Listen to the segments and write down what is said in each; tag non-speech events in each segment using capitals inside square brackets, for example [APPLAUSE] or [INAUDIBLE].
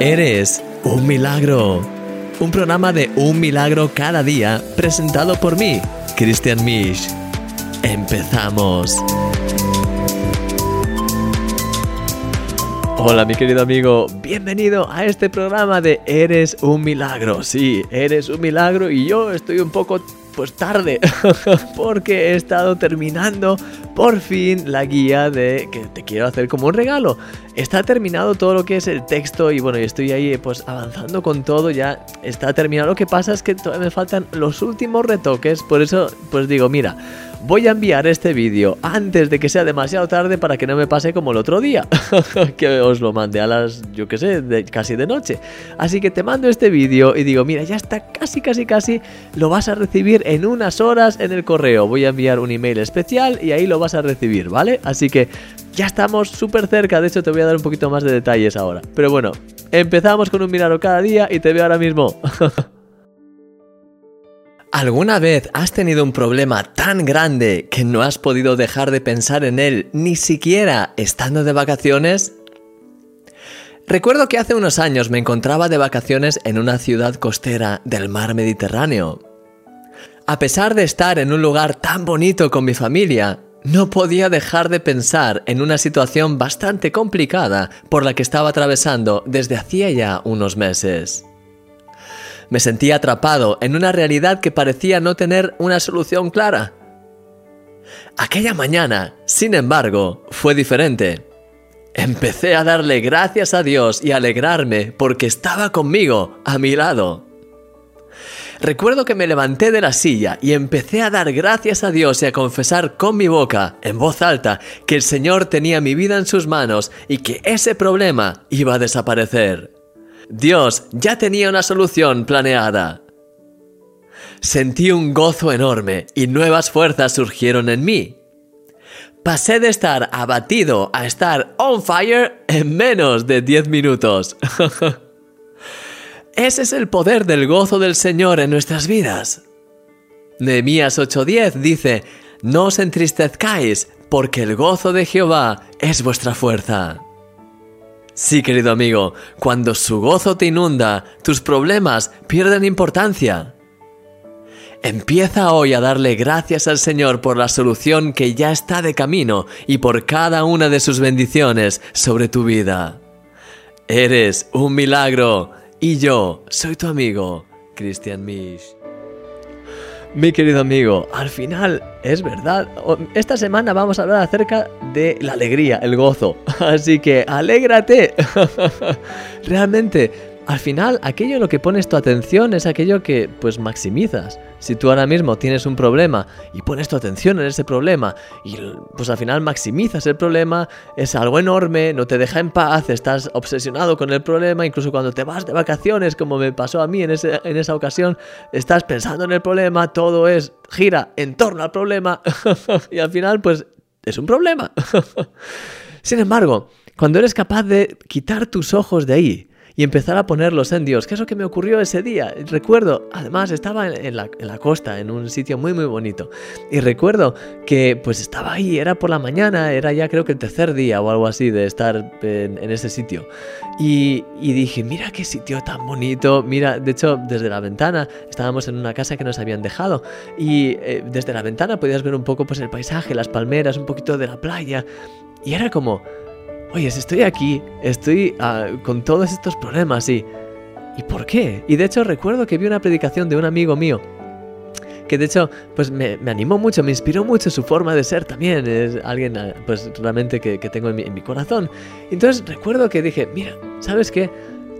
Eres un milagro. Un programa de un milagro cada día presentado por mí, Christian Misch. Empezamos. Hola mi querido amigo, bienvenido a este programa de Eres un milagro. Sí, eres un milagro y yo estoy un poco pues tarde, [LAUGHS] porque he estado terminando por fin la guía de que te quiero hacer como un regalo. Está terminado todo lo que es el texto y bueno, estoy ahí pues avanzando con todo, ya está terminado. Lo que pasa es que todavía me faltan los últimos retoques, por eso pues digo, mira, voy a enviar este vídeo antes de que sea demasiado tarde para que no me pase como el otro día, [LAUGHS] que os lo mandé a las, yo qué sé, casi de noche. Así que te mando este vídeo y digo, mira, ya está casi, casi, casi, lo vas a recibir en unas horas en el correo. Voy a enviar un email especial y ahí lo vas a recibir, ¿vale? Así que ya estamos súper cerca, de hecho te voy a dar un poquito más de detalles ahora. Pero bueno, empezamos con un milagro cada día y te veo ahora mismo. [LAUGHS] ¿Alguna vez has tenido un problema tan grande que no has podido dejar de pensar en él ni siquiera estando de vacaciones? Recuerdo que hace unos años me encontraba de vacaciones en una ciudad costera del mar Mediterráneo. A pesar de estar en un lugar tan bonito con mi familia, no podía dejar de pensar en una situación bastante complicada por la que estaba atravesando desde hacía ya unos meses. Me sentía atrapado en una realidad que parecía no tener una solución clara. Aquella mañana, sin embargo, fue diferente. Empecé a darle gracias a Dios y alegrarme porque estaba conmigo, a mi lado. Recuerdo que me levanté de la silla y empecé a dar gracias a Dios y a confesar con mi boca, en voz alta, que el Señor tenía mi vida en sus manos y que ese problema iba a desaparecer. Dios ya tenía una solución planeada. Sentí un gozo enorme y nuevas fuerzas surgieron en mí. Pasé de estar abatido a estar on fire en menos de 10 minutos. [LAUGHS] Ese es el poder del gozo del Señor en nuestras vidas. Nehemías 8:10 dice, No os entristezcáis, porque el gozo de Jehová es vuestra fuerza. Sí, querido amigo, cuando su gozo te inunda, tus problemas pierden importancia. Empieza hoy a darle gracias al Señor por la solución que ya está de camino y por cada una de sus bendiciones sobre tu vida. Eres un milagro y yo soy tu amigo, Christian Misch. Mi querido amigo, al final es verdad. Esta semana vamos a hablar acerca de la alegría, el gozo. [LAUGHS] Así que alégrate. [LAUGHS] Realmente al final, aquello en lo que pones tu atención es aquello que pues maximizas. Si tú ahora mismo tienes un problema y pones tu atención en ese problema y pues al final maximizas el problema, es algo enorme, no te deja en paz, estás obsesionado con el problema, incluso cuando te vas de vacaciones, como me pasó a mí en, en esa ocasión, estás pensando en el problema, todo es gira en torno al problema [LAUGHS] y al final pues es un problema. [LAUGHS] Sin embargo, cuando eres capaz de quitar tus ojos de ahí, y empezar a ponerlos en Dios. ¿Qué es lo que me ocurrió ese día? Recuerdo, además estaba en la, costa, en un sitio muy muy bonito. Y recuerdo que pues estaba ahí, era por la mañana, era ya creo que el tercer día o algo así de estar en, ese sitio. Y, dije, mira qué sitio tan bonito, mira, de hecho desde la ventana, estábamos en una casa que nos habían dejado y eh, desde la ventana podías ver un poco pues el paisaje, las palmeras, un poquito de la playa. Y era como, oye, estoy aquí, estoy ah, con todos estos problemas y... ¿Y por qué? Y de hecho recuerdo que vi una predicación de un amigo mío que de hecho pues me, animó mucho, me inspiró mucho su forma de ser también, es alguien ah, pues realmente que, tengo en mi, en mi corazón. Entonces recuerdo que dije, mira, ¿sabes qué?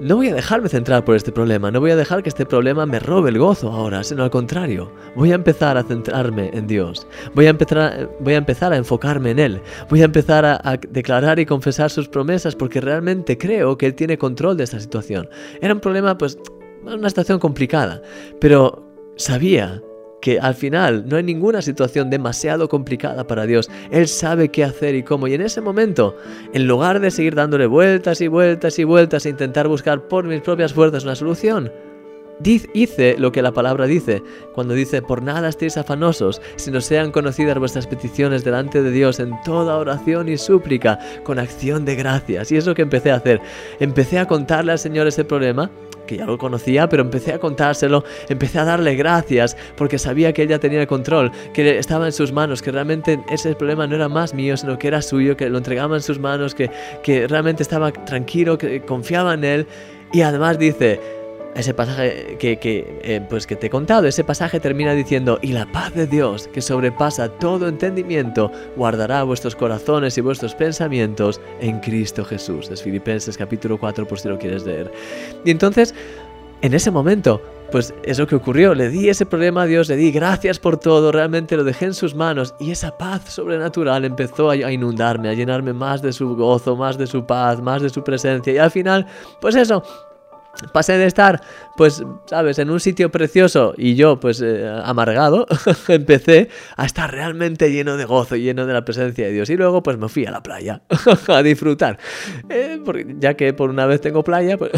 No voy a dejarme centrar por este problema, no voy a dejar que este problema me robe el gozo ahora, sino al contrario, voy a empezar a centrarme en Dios, voy a empezar a, voy a, empezar a enfocarme en Él, voy a empezar a, a, declarar y confesar sus promesas porque realmente creo que Él tiene control de esta situación. Era un problema, pues, una situación complicada, pero sabía que al final no hay ninguna situación demasiado complicada para Dios. Él sabe qué hacer y cómo. Y en ese momento, en lugar de seguir dándole vueltas y vueltas y vueltas e intentar buscar por mis propias fuerzas una solución, hice lo que la palabra dice, cuando dice, por nada estéis afanosos, sino sean conocidas vuestras peticiones delante de Dios en toda oración y súplica, con acción de gracias. Y es lo que empecé a hacer. Empecé a contarle al Señor ese problema, que ya lo conocía, pero empecé a contárselo, empecé a darle gracias, porque sabía que ella tenía el control, que estaba en sus manos, que realmente ese problema no era más mío, sino que era suyo, que lo entregaba en sus manos, que, que realmente estaba tranquilo, que confiaba en él. Y además dice, ese pasaje que, eh, pues que te he contado, ese pasaje termina diciendo, y la paz de Dios, que sobrepasa todo entendimiento, guardará vuestros corazones y vuestros pensamientos en Cristo Jesús. Es Filipenses capítulo 4 por si lo quieres leer. Y entonces, en ese momento, pues es lo que ocurrió, le di ese problema a Dios, le di gracias por todo, realmente lo dejé en sus manos y esa paz sobrenatural empezó a inundarme, a llenarme más de su gozo, más de su paz, más de su presencia y al final, pues eso, pasé de estar, pues, sabes, en un sitio precioso y yo, pues, eh, amargado, [LAUGHS] empecé a estar realmente lleno de gozo, lleno de la presencia de Dios. Y luego, pues, me fui a la playa [LAUGHS] a disfrutar. Eh, porque ya que por una vez tengo playa, pues...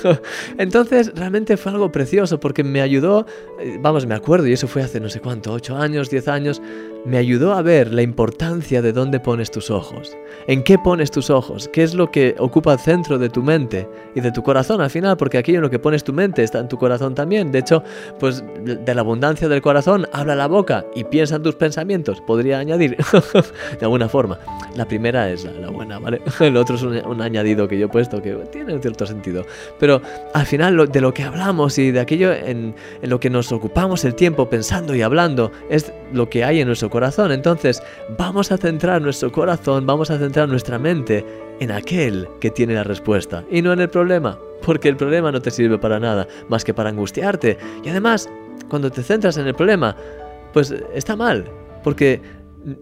[LAUGHS] Entonces, realmente fue algo precioso porque me ayudó, eh, vamos, me acuerdo, y eso fue hace no sé cuánto, 8 años, 10 años, me ayudó a ver la importancia de dónde pones tus ojos. ¿En qué pones tus ojos? ¿Qué es lo que ocupa el centro de tu mente y de tu corazón al final? Porque aquello en lo que pones tu mente está en tu corazón también. De hecho, pues de la abundancia del corazón habla la boca y piensa en tus pensamientos. Podría añadir [LAUGHS] de alguna forma. La primera es la, buena, ¿vale? [LAUGHS] El otro es un, añadido que yo he puesto que tiene un cierto sentido. Pero al final de lo que hablamos y de aquello en lo que nos ocupamos el tiempo pensando y hablando es lo que hay en nuestro corazón. Entonces, vamos a centrar nuestro corazón, vamos a centrar nuestra mente en aquel que tiene la respuesta y no en el problema, porque el problema no te sirve para nada, más que para angustiarte. Y además, cuando te centras en el problema, pues está mal, porque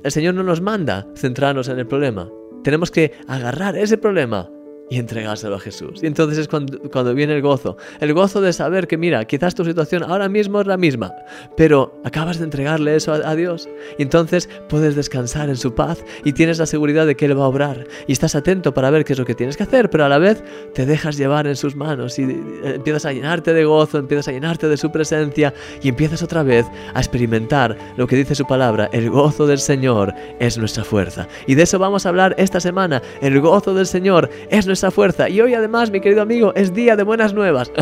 el Señor no nos manda centrarnos en el problema. Tenemos que agarrar ese problema y entregárselo a Jesús. Y entonces es cuando, cuando, viene el gozo. El gozo de saber que, mira, quizás tu situación ahora mismo es la misma, pero acabas de entregarle eso a, Dios. Y entonces puedes descansar en su paz y tienes la seguridad de que Él va a obrar. Y estás atento para ver qué es lo que tienes que hacer, pero a la vez te dejas llevar en sus manos y empiezas a llenarte de gozo, empiezas a llenarte de su presencia y empiezas otra vez a experimentar lo que dice su palabra. El gozo del Señor es nuestra fuerza. Y de eso vamos a hablar esta semana. El gozo del Señor es nuestra esa fuerza. Y hoy además, mi querido amigo, es día de buenas nuevas.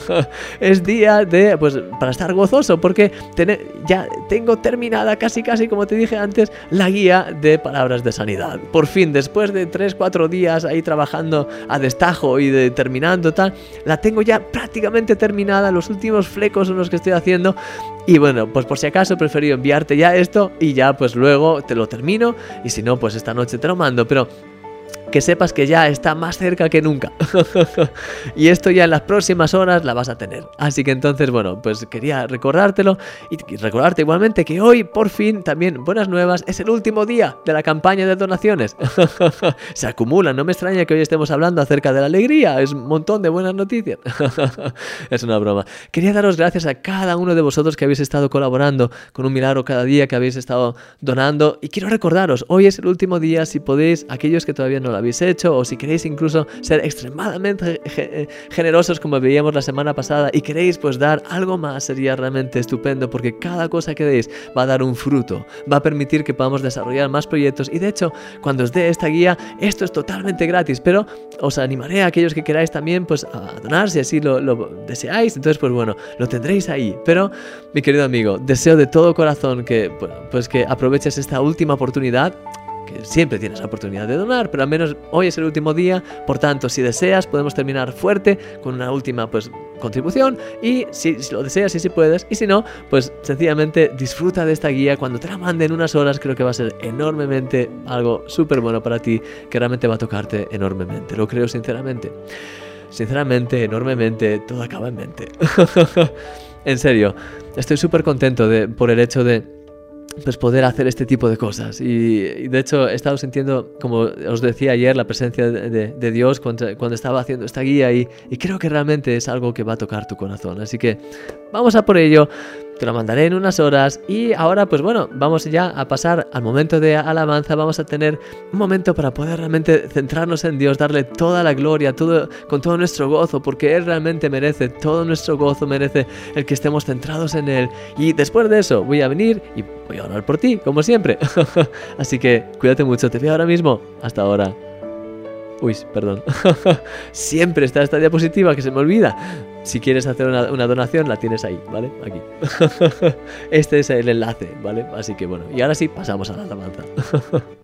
[LAUGHS] es día de, pues, para estar gozoso, porque ya tengo terminada casi, casi, como te dije antes, la guía de palabras de sanidad. Por fin, después de 3-4 días ahí trabajando a destajo y de, terminando tal, la tengo ya prácticamente terminada. Los últimos flecos son los que estoy haciendo. Y bueno, pues por si acaso he preferido enviarte ya esto y ya pues luego te lo termino y si no pues esta noche te lo mando, pero que sepas que ya está más cerca que nunca. [LAUGHS] y esto ya en las próximas horas la vas a tener. Así que entonces, bueno, pues quería recordártelo y recordarte igualmente que hoy, por fin, también buenas nuevas, es el último día de la campaña de donaciones. [LAUGHS] Se acumulan, no me extraña que hoy estemos hablando acerca de la alegría, es un montón de buenas noticias. [LAUGHS] es una broma. Quería daros gracias a cada uno de vosotros que habéis estado colaborando con un milagro cada día, que habéis estado donando. Y quiero recordaros, hoy es el último día, si podéis, aquellos que todavía no lo habéis hecho o si queréis incluso ser extremadamente generosos como veíamos la semana pasada y queréis pues dar algo más sería realmente estupendo porque cada cosa que deis va a dar un fruto, va a permitir que podamos desarrollar más proyectos. Y de hecho cuando os dé esta guía esto es totalmente gratis pero os animaré a aquellos que queráis también pues a donar si así lo, lo deseáis. Entonces pues bueno lo tendréis ahí. Pero mi querido amigo deseo de todo corazón que pues que aproveches esta última oportunidad siempre tienes la oportunidad de donar, pero al menos hoy es el último día, por tanto, si deseas, podemos terminar fuerte con una última pues contribución y si, lo deseas y si puedes, y si no, pues sencillamente disfruta de esta guía cuando te la mande en unas horas, creo que va a ser enormemente algo súper bueno para ti, que realmente va a tocarte enormemente, lo creo sinceramente. Sinceramente, enormemente, todo acaba en mente. [LAUGHS] en serio, estoy súper contento de, por el hecho de pues poder hacer este tipo de cosas. Y, de hecho he estado sintiendo, como os decía ayer, la presencia de, Dios cuando, estaba haciendo esta guía y, y, creo que realmente es algo que va a tocar tu corazón. Así que vamos a por ello. Te lo mandaré en unas horas y ahora pues bueno, vamos ya a pasar al momento de alabanza, vamos a tener un momento para poder realmente centrarnos en Dios, darle toda la gloria, todo, con todo nuestro gozo, porque Él realmente merece todo nuestro gozo, merece el que estemos centrados en Él. Y después de eso voy a venir y voy a orar por ti, como siempre. [LAUGHS] Así que cuídate mucho, te veo ahora mismo. Hasta ahora. Uy, perdón. [LAUGHS] Siempre está esta diapositiva que se me olvida. Si quieres hacer una, donación, la tienes ahí, ¿vale? Aquí. [LAUGHS] Este es el enlace, ¿vale? Así que bueno, y ahora sí, pasamos a la alabanza. [LAUGHS]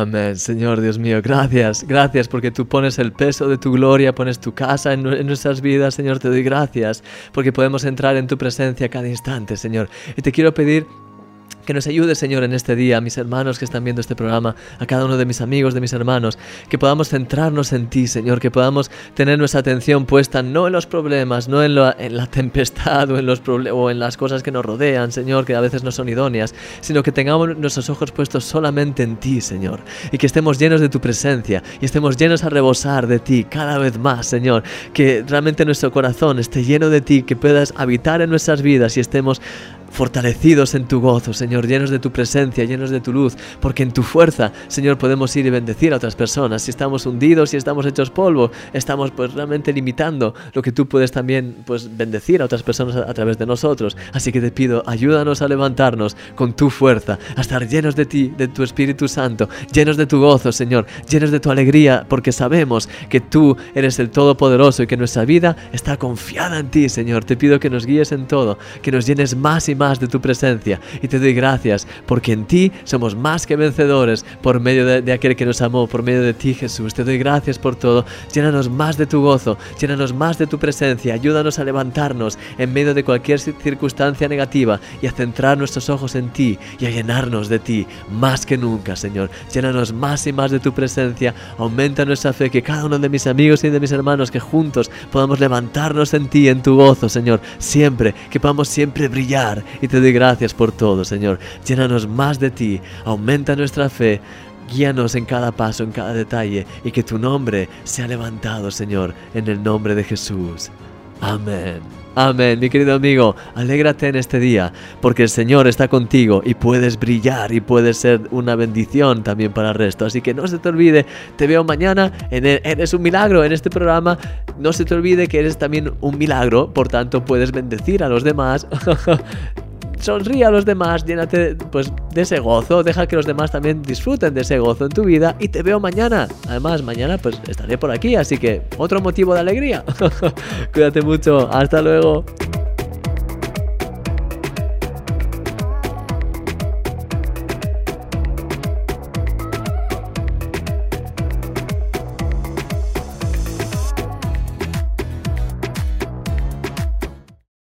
Amén, Señor Dios mío, gracias, gracias porque tú pones el peso de tu gloria, pones tu casa en, en, nuestras vidas, Señor, te doy gracias porque podemos entrar en tu presencia cada instante, Señor. Y te quiero pedir que nos ayude, Señor, en este día, a mis hermanos que están viendo este programa, a cada uno de mis amigos, de mis hermanos, que podamos centrarnos en ti, Señor, que podamos tener nuestra atención puesta no en los problemas, no en, en la [LAUGHS] tempestad o en, los o en las cosas que nos rodean, Señor, que a veces no son idóneas, sino que tengamos nuestros ojos puestos solamente en ti, Señor, y que estemos llenos de tu presencia y estemos llenos a rebosar de ti cada vez más, Señor, que realmente nuestro corazón esté lleno de ti, que puedas habitar en nuestras vidas y estemos fortalecidos en tu gozo, Señor, llenos de tu presencia, llenos de tu luz, porque en tu fuerza, Señor, podemos ir y bendecir a otras personas. Si estamos hundidos, si estamos hechos polvo, estamos pues realmente limitando lo que tú puedes también pues bendecir a otras personas a, través de nosotros. Así que te pido, ayúdanos a levantarnos con tu fuerza, a estar llenos de ti, de tu Espíritu Santo, llenos de tu gozo, Señor, llenos de tu alegría, porque sabemos que tú eres el Todopoderoso y que nuestra vida está confiada en ti, Señor. Te pido que nos guíes en todo, que nos llenes más y más de tu presencia y te doy gracias porque en ti somos más que vencedores por medio de, aquel que nos amó, por medio de ti Jesús. Te doy gracias por todo. Llénanos más de tu gozo, llénanos más de tu presencia, ayúdanos a levantarnos en medio de cualquier circunstancia negativa y a centrar nuestros ojos en ti y a llenarnos de ti más que nunca, Señor. Llénanos más y más de tu presencia, aumenta nuestra fe, que cada uno de mis amigos y de mis hermanos que juntos podamos levantarnos en ti, en tu gozo, Señor, siempre, que podamos siempre brillar y te doy gracias por todo, Señor. Llénanos más de ti, aumenta nuestra fe. Guíanos en cada paso, en cada detalle, y que tu nombre sea levantado, Señor, en el nombre de Jesús. Amén. Amén, mi querido amigo, alégrate en este día, porque el Señor está contigo y puedes brillar y puedes ser una bendición también para el resto. Así que no se te olvide, te veo mañana, en eres un milagro en este programa, no se te olvide que eres también un milagro, por tanto puedes bendecir a los demás. [LAUGHS] sonríe a los demás, llénate pues, de ese gozo, deja que los demás también disfruten de ese gozo en tu vida y te veo mañana. Además, mañana pues estaré por aquí, así que otro motivo de alegría. [LAUGHS] Cuídate mucho, hasta luego.